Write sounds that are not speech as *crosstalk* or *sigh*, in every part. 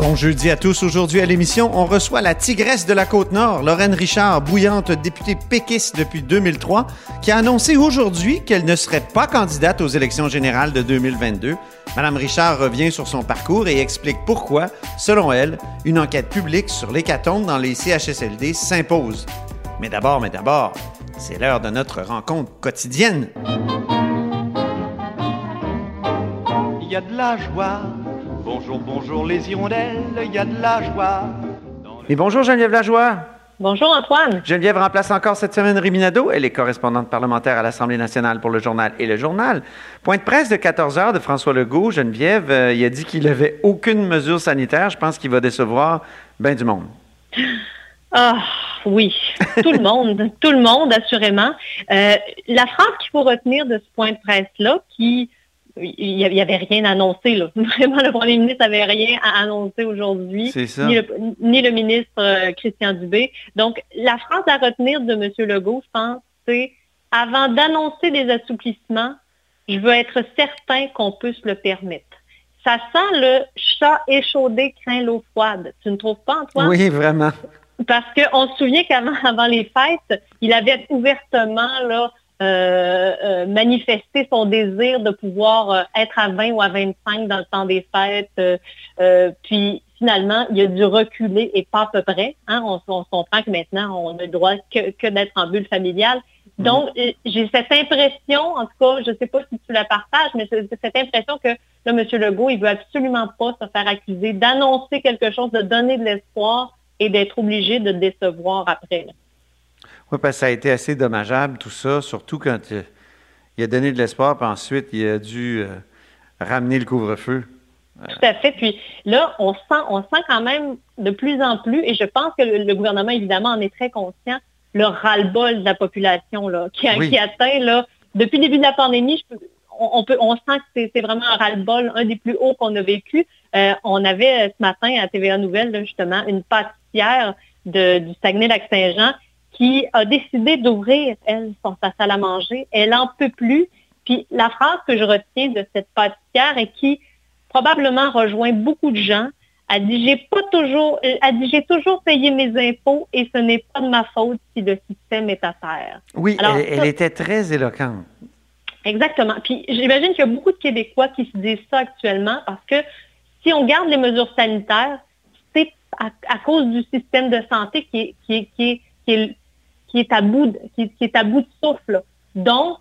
Bon jeudi à tous. Aujourd'hui à l'émission, on reçoit la tigresse de la Côte-Nord, Lorraine Richard, bouillante députée péquiste depuis 2003, qui a annoncé aujourd'hui qu'elle ne serait pas candidate aux élections générales de 2022. Madame Richard revient sur son parcours et explique pourquoi, selon elle, une enquête publique sur l'hécatombe dans les CHSLD s'impose. Mais d'abord, mais d'abord, c'est l'heure de notre rencontre quotidienne. Il y a de la joie. Bonjour, bonjour les hirondelles. Il y a de la joie. Et bonjour Geneviève Lajoie. Bonjour Antoine. Geneviève remplace encore cette semaine Riminado. Elle est correspondante parlementaire à l'Assemblée nationale pour le journal et le journal. Point de presse de 14 heures de François Legault. Geneviève, euh, il a dit qu'il n'avait aucune mesure sanitaire. Je pense qu'il va décevoir bien du monde. Ah oui, *laughs* tout le monde, tout le monde assurément. Euh, la phrase qu'il faut retenir de ce point de presse-là, qui il n'y avait rien annoncé. Là. *laughs* Vraiment, le premier ministre n'avait rien à annoncer aujourd'hui, ni le, ni le ministre euh, Christian Dubé. Donc, la phrase à retenir de M. Legault, je pense, c'est avant d'annoncer des assouplissements, je veux être certain qu'on peut se le permettre. Ça sent le chat échaudé craint l'eau froide. Tu ne trouves pas, Antoine? Oui, vraiment. Parce qu'on se souvient qu'avant *laughs* avant les fêtes, il avait ouvertement là, euh, euh, manifester son désir de pouvoir euh, être à 20 ou à 25 dans le temps des fêtes. puis finalement, il a dû reculer et pas à peu près. Hein. On, on, comprend que maintenant, on a le droit que, d'être en bulle familiale. Mhm. Donc, j'ai cette impression, en tout cas, je ne sais pas si tu la partages, mais j'ai cette impression que là, M. Legault, il veut absolument pas se faire accuser d'annoncer quelque chose, de donner de l'espoir et d'être obligé de décevoir après. Oui, parce que ça a été assez dommageable, tout ça, surtout quand il a donné de l'espoir, puis ensuite, il a dû euh, ramener le couvre-feu. Tout à fait. Puis là, on sent, on sent quand même de plus en plus, et je pense que le, gouvernement, évidemment, en est très conscient, le ras-le-bol de la population là, qui, atteint, là, depuis le début de la pandémie, on, peut, on sent que c'est vraiment un ras-le-bol, un des plus hauts qu'on a vécu. Euh, on avait ce matin à TVA Nouvelle, justement, une pâtissière du Saguenay-Lac-Saint-Jean qui a décidé d'ouvrir, elle, son sa salle à manger. Elle en peut plus. Puis la phrase que je retiens de cette pâtissière et qui probablement rejoint beaucoup de gens, a dit j'ai pas toujours, a dit j'ai toujours payé mes impôts et ce n'est pas de ma faute si le système est à terre. Oui, elle, était très éloquente. Exactement. Puis j'imagine qu'il y a beaucoup de Québécois qui se disent ça actuellement parce que si on garde les mesures sanitaires, c'est à, cause du système de santé qui qui qui qui est qui est à bout de, qui, est à bout de souffle. Donc,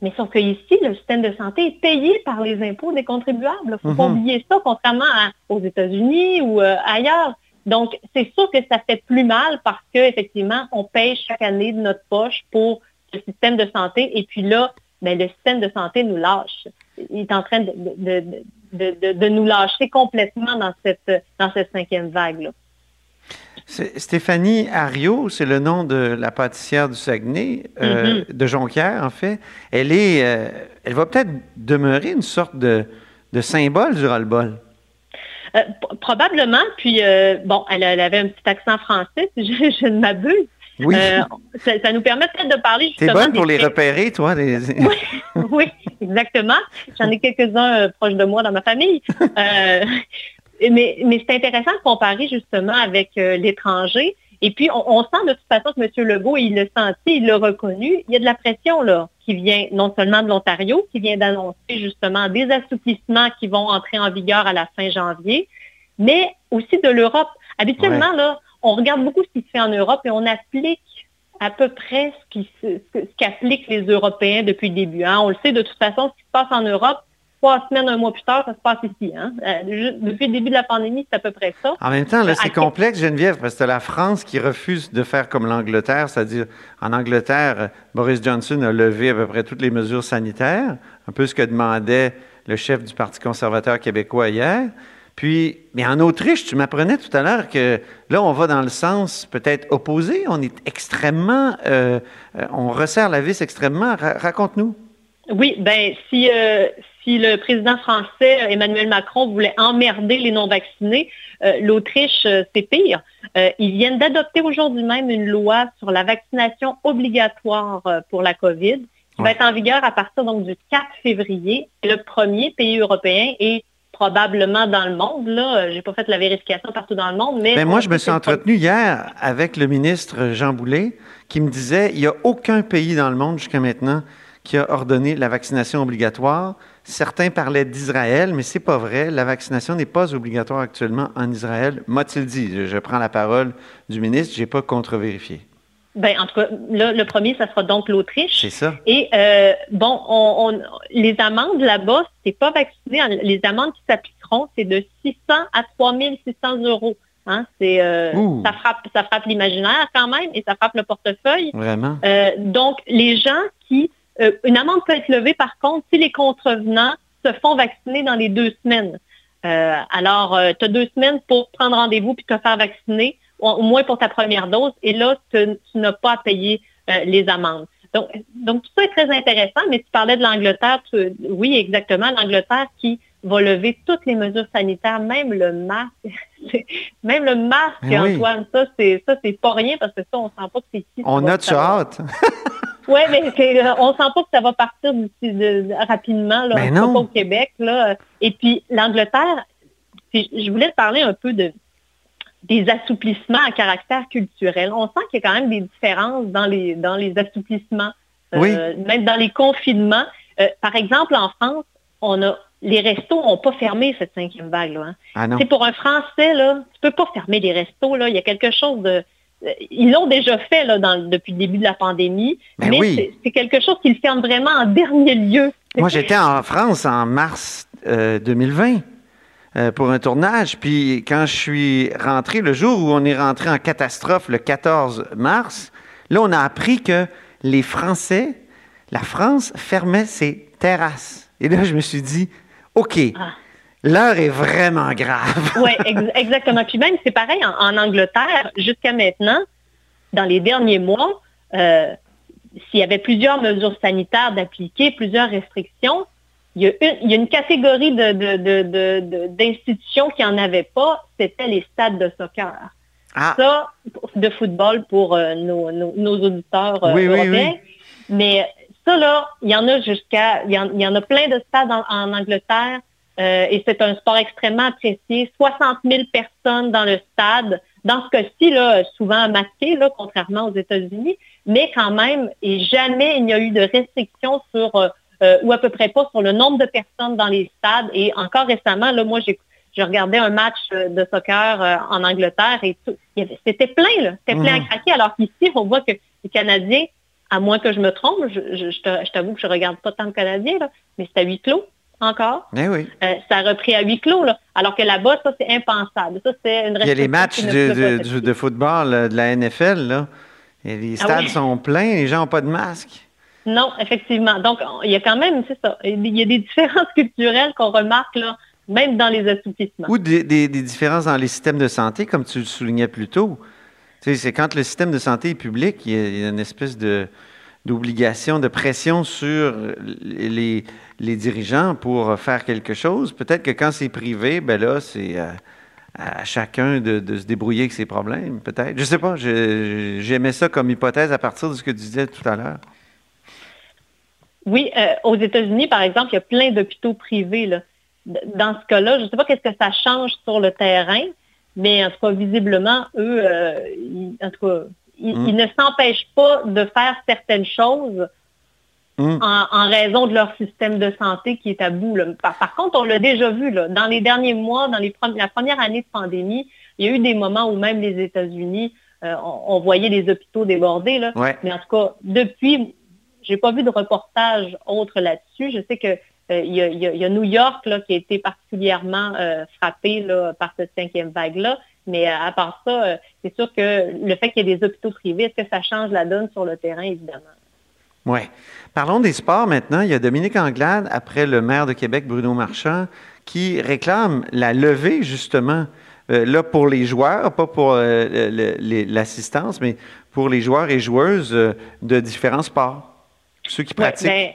mais sauf que ici, le système de santé est payé par les impôts des contribuables. Il ne faut pas mhm. oublier ça, contrairement aux États-Unis ou euh, ailleurs. Donc, c'est sûr que ça fait plus mal parce qu'effectivement, on paye chaque année de notre poche pour le système de santé. Et puis là, ben, le système de santé nous lâche. Il est en train de, de, de nous lâcher complètement dans cette, dans cette cinquième vague-là. Stéphanie Ario, c'est le nom de la pâtissière du Saguenay, euh, mm-hmm. de Jonquière, en fait. Elle est, euh, elle va peut-être demeurer une sorte de, symbole du roll-ball. Euh, probablement. Puis, bon, elle, avait un petit accent français, si je, ne m'abuse. Oui. ça, ça, nous permet peut-être de parler justement... T'es bonne pour les repérer, toi? Les... *laughs* Oui, oui, exactement. J'en ai quelques-uns proches de moi dans ma famille. Mais, mais c'est intéressant de comparer justement avec l'étranger. Et puis, on, sent de toute façon que M. Legault, il le senti, il l'a reconnu. Il y a de la pression là qui vient non seulement de l'Ontario, qui vient d'annoncer justement des assouplissements qui vont entrer en vigueur à la fin janvier, mais aussi de l'Europe. Habituellement, là, on regarde beaucoup ce qui se fait en Europe et on applique à peu près ce qu'appliquent les Européens depuis le début. Hein. On le sait de toute façon, ce qui se passe en Europe, trois semaines, un mois plus tard, ça se passe ici. Hein? Euh, depuis le début de la pandémie, c'est à peu près ça. En même temps, là, c'est complexe, Geneviève, parce que c'est la France qui refuse de faire comme l'Angleterre, c'est-à-dire en Angleterre, Boris Johnson a levé à peu près toutes les mesures sanitaires, un peu ce que demandait le chef du Parti conservateur québécois hier. Puis, mais en Autriche, tu m'apprenais tout à l'heure que là, on va dans le sens peut-être opposé. On est extrêmement, euh, euh, on resserre la vis extrêmement. Raconte-nous. Oui, ben si euh, si le président français Emmanuel Macron voulait emmerder les non-vaccinés, euh, l'Autriche euh, c'est pire. ils viennent d'adopter aujourd'hui même une loi sur la vaccination obligatoire pour la COVID, qui va être en vigueur à partir donc du 4 février. le premier pays européen et probablement dans le monde. Là, j'ai pas fait la vérification partout dans le monde, mais. Ben, moi, je me suis entretenu hier avec le ministre Jean Boulet, qui me disait il n'y a aucun pays dans le monde jusqu'à maintenant qui a ordonné la vaccination obligatoire. Certains parlaient d'Israël, mais c'est pas vrai. La vaccination n'est pas obligatoire actuellement en Israël. M'a-t-il dit? Je, prends la parole du ministre, j'ai pas contre-vérifié. Ben, en tout cas, là, le premier, ça sera donc l'Autriche. C'est ça. Et euh, bon, on, les amendes là-bas, c'est pas vacciné. Les amendes qui s'appliqueront, c'est de 600 à 3600 euros. Hein, c'est, euh, ça frappe, ça frappe l'imaginaire quand même et ça frappe le portefeuille. Vraiment? Euh, donc, les gens qui euh, une amende peut être levée, par contre, si les contrevenants se font vacciner dans les deux semaines. Euh, alors, euh, tu as deux semaines pour prendre rendez-vous puis te faire vacciner, au, moins pour ta première dose, et là, tu n'as pas à payer les amendes. Donc, donc, tout ça est très intéressant, mais tu parlais de l'Angleterre. Oui, exactement, l'Angleterre qui va lever toutes les mesures sanitaires, même le masque. *laughs* même le masque, Antoine, ça, c'est ça, c'est pas rien parce que ça, on sent pas que c'est ici. On a de hâte. *laughs* Oui, mais euh, on sent pas que ça va partir rapidement, là, ben au Québec. Là. Et puis l'Angleterre, je voulais parler un peu de des assouplissements à caractère culturel. On sent qu'il y a quand même des différences dans les, dans les assouplissements, euh, même dans les confinements. Euh, par exemple, en France, on a les restos n'ont pas fermé cette cinquième vague. Là, hein. ah Pour un Français, là, tu peux pas fermer les restos. Là. Il y a quelque chose de ils l'ont déjà fait là, depuis le début de la pandémie, ben mais c'est quelque chose qu'ils ferment vraiment en dernier lieu. Moi, j'étais en France en mars 2020 euh, euh, pour un tournage, puis quand je suis rentré, le jour où on est rentré en catastrophe, le 14 mars, là, on a appris que les Français, la France, fermait ses terrasses. Et là, je me suis dit, OK, ah. L'heure est vraiment grave. *laughs* oui, exactement. Puis même, c'est pareil en, Angleterre, jusqu'à maintenant, dans les derniers mois, euh, s'il y avait plusieurs mesures sanitaires d'appliquer, plusieurs restrictions, il y a une, catégorie d'institutions qui n'en avait pas, c'était les stades de soccer. Ah. Ça, de football pour euh, nos, auditeurs euh, européens. Mais ça, là, il y en a jusqu'à, il, y en a plein de stades en Angleterre euh, et c'est un sport extrêmement apprécié. 60 000 personnes dans le stade. Dans ce cas-ci, souvent masqué, là, contrairement aux États-Unis, mais quand même, et jamais il n'y a eu de restrictions sur, euh, euh, ou à peu près pas, sur le nombre de personnes dans les stades. Et encore récemment, là, moi, j'ai je regardais un match de soccer en Angleterre et c'était plein, là. C'était plein à mmh. craquer. Alors qu'ici, on voit que les Canadiens, à moins que je me trompe, je, je, t'avoue que je regarde pas tant de Canadiens, là, mais c'est à huis clos encore? Eh oui. Euh, ça a repris à huis clos, là. alors que là-bas, ça, c'est impensable. Ça, c'est une Il y a les matchs de, de, football de la NFL, là. Et les ah stades sont pleins, les gens n'ont pas de masque. Non, effectivement. Donc, il y a quand même, c'est ça, il y a des différences *laughs* culturelles qu'on remarque, là, même dans les assouplissements. Ou des, des, différences dans les systèmes de santé, comme tu le soulignais plus tôt. Tu sais, c'est quand le système de santé est public, il y a une espèce de d'obligation, de pression sur les, les, dirigeants pour faire quelque chose. Peut-être que quand c'est privé, ben là, c'est euh, à chacun de, se débrouiller avec ses problèmes, peut-être. Je sais pas, j'aimais ça comme hypothèse à partir de ce que tu disais tout à l'heure. Oui, euh, aux États-Unis, par exemple, il y a plein d'hôpitaux privés. Dans ce cas-là, je ne sais pas qu'est-ce que ça change sur le terrain, mais en tout cas, visiblement, eux, euh, en tout cas, ils, ne s'empêchent pas de faire certaines choses hmm. en, raison de leur système de santé qui est à bout. Par, contre, on l'a déjà vu, là, dans les derniers mois, dans les la première année de pandémie, il y a eu des moments où même les États-Unis, euh, on, voyait les hôpitaux débordés. Là. Mais en tout cas, depuis, j'ai pas vu de reportage autre là-dessus. Je sais que euh, il y, a New York là, qui a été particulièrement euh, frappé par cette cinquième vague-là. Mais euh, à part ça, c'est sûr que le fait qu'il y ait des hôpitaux privés, est-ce que ça change la donne sur le terrain, évidemment? Oui. Parlons des sports maintenant. Il y a Dominique Anglade, après le maire de Québec, Bruno Marchand, qui réclame la levée, justement, là pour les joueurs, pas pour l'assistance, mais pour les joueurs et joueuses de différents sports. Ceux qui pratiquent. Ben,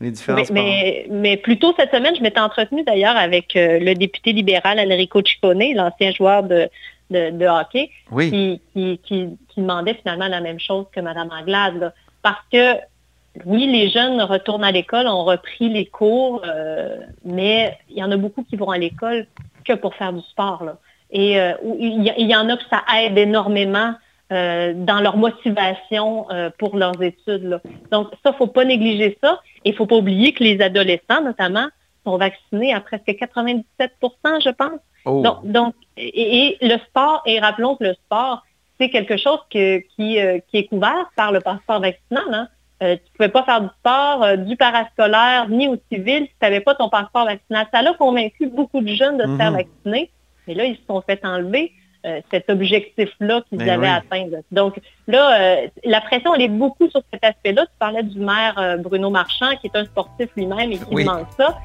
les mais, mais, mais, plus tôt cette semaine, je m'étais entretenue d'ailleurs avec euh, le député libéral Enrico Ciccone, l'ancien joueur de, de, hockey, qui, qui, demandait finalement la même chose que Mme Anglade. parce que oui, les jeunes retournent à l'école, ont repris les cours, euh, mais il y en a beaucoup qui vont à l'école que pour faire du sport. Et euh, il, y, en a que ça aide énormément euh, dans leur motivation euh, pour leurs études. Donc, ça, il ne faut pas négliger ça. Et il ne faut pas oublier que les adolescents, notamment, sont vaccinés à presque 97% je pense. Oh. Donc, et, le sport, et rappelons que le sport, c'est quelque chose euh, qui, est couvert par le passeport vaccinal. Hein. tu ne pouvais pas faire du sport, du parascolaire, ni au civil si tu n'avais pas ton passeport vaccinal. Ça a convaincu beaucoup de jeunes de se faire mm-hmm. vacciner, mais là, ils se sont fait enlever. Euh, cet objectif-là qu'ils ben avaient atteint. Donc là, euh, la pression, elle est beaucoup sur cet aspect-là. Tu parlais du maire euh, Bruno Marchand, qui est un sportif lui-même et qui demande ça.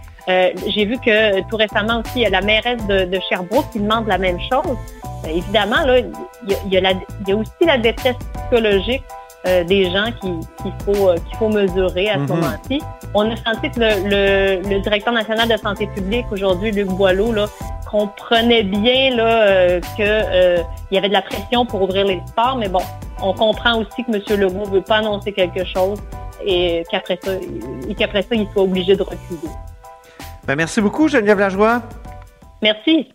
J'ai vu que tout récemment aussi, il y a la mairesse de, Sherbrooke qui demande la même chose. évidemment, là, il y, a, aussi la détresse psychologique des gens qu'il faut, qu'il faut mesurer à ce mm-hmm. moment-ci. On a senti que le, le, directeur national de santé publique aujourd'hui, Luc Boileau, là, comprenait bien là, euh, qu'il euh, y avait de la pression pour ouvrir les sports, mais bon, on comprend aussi que M. Legault ne veut pas annoncer quelque chose et qu'après ça, qu'après ça, il soit obligé de reculer. Ben, merci beaucoup, Geneviève Lajoie. Merci.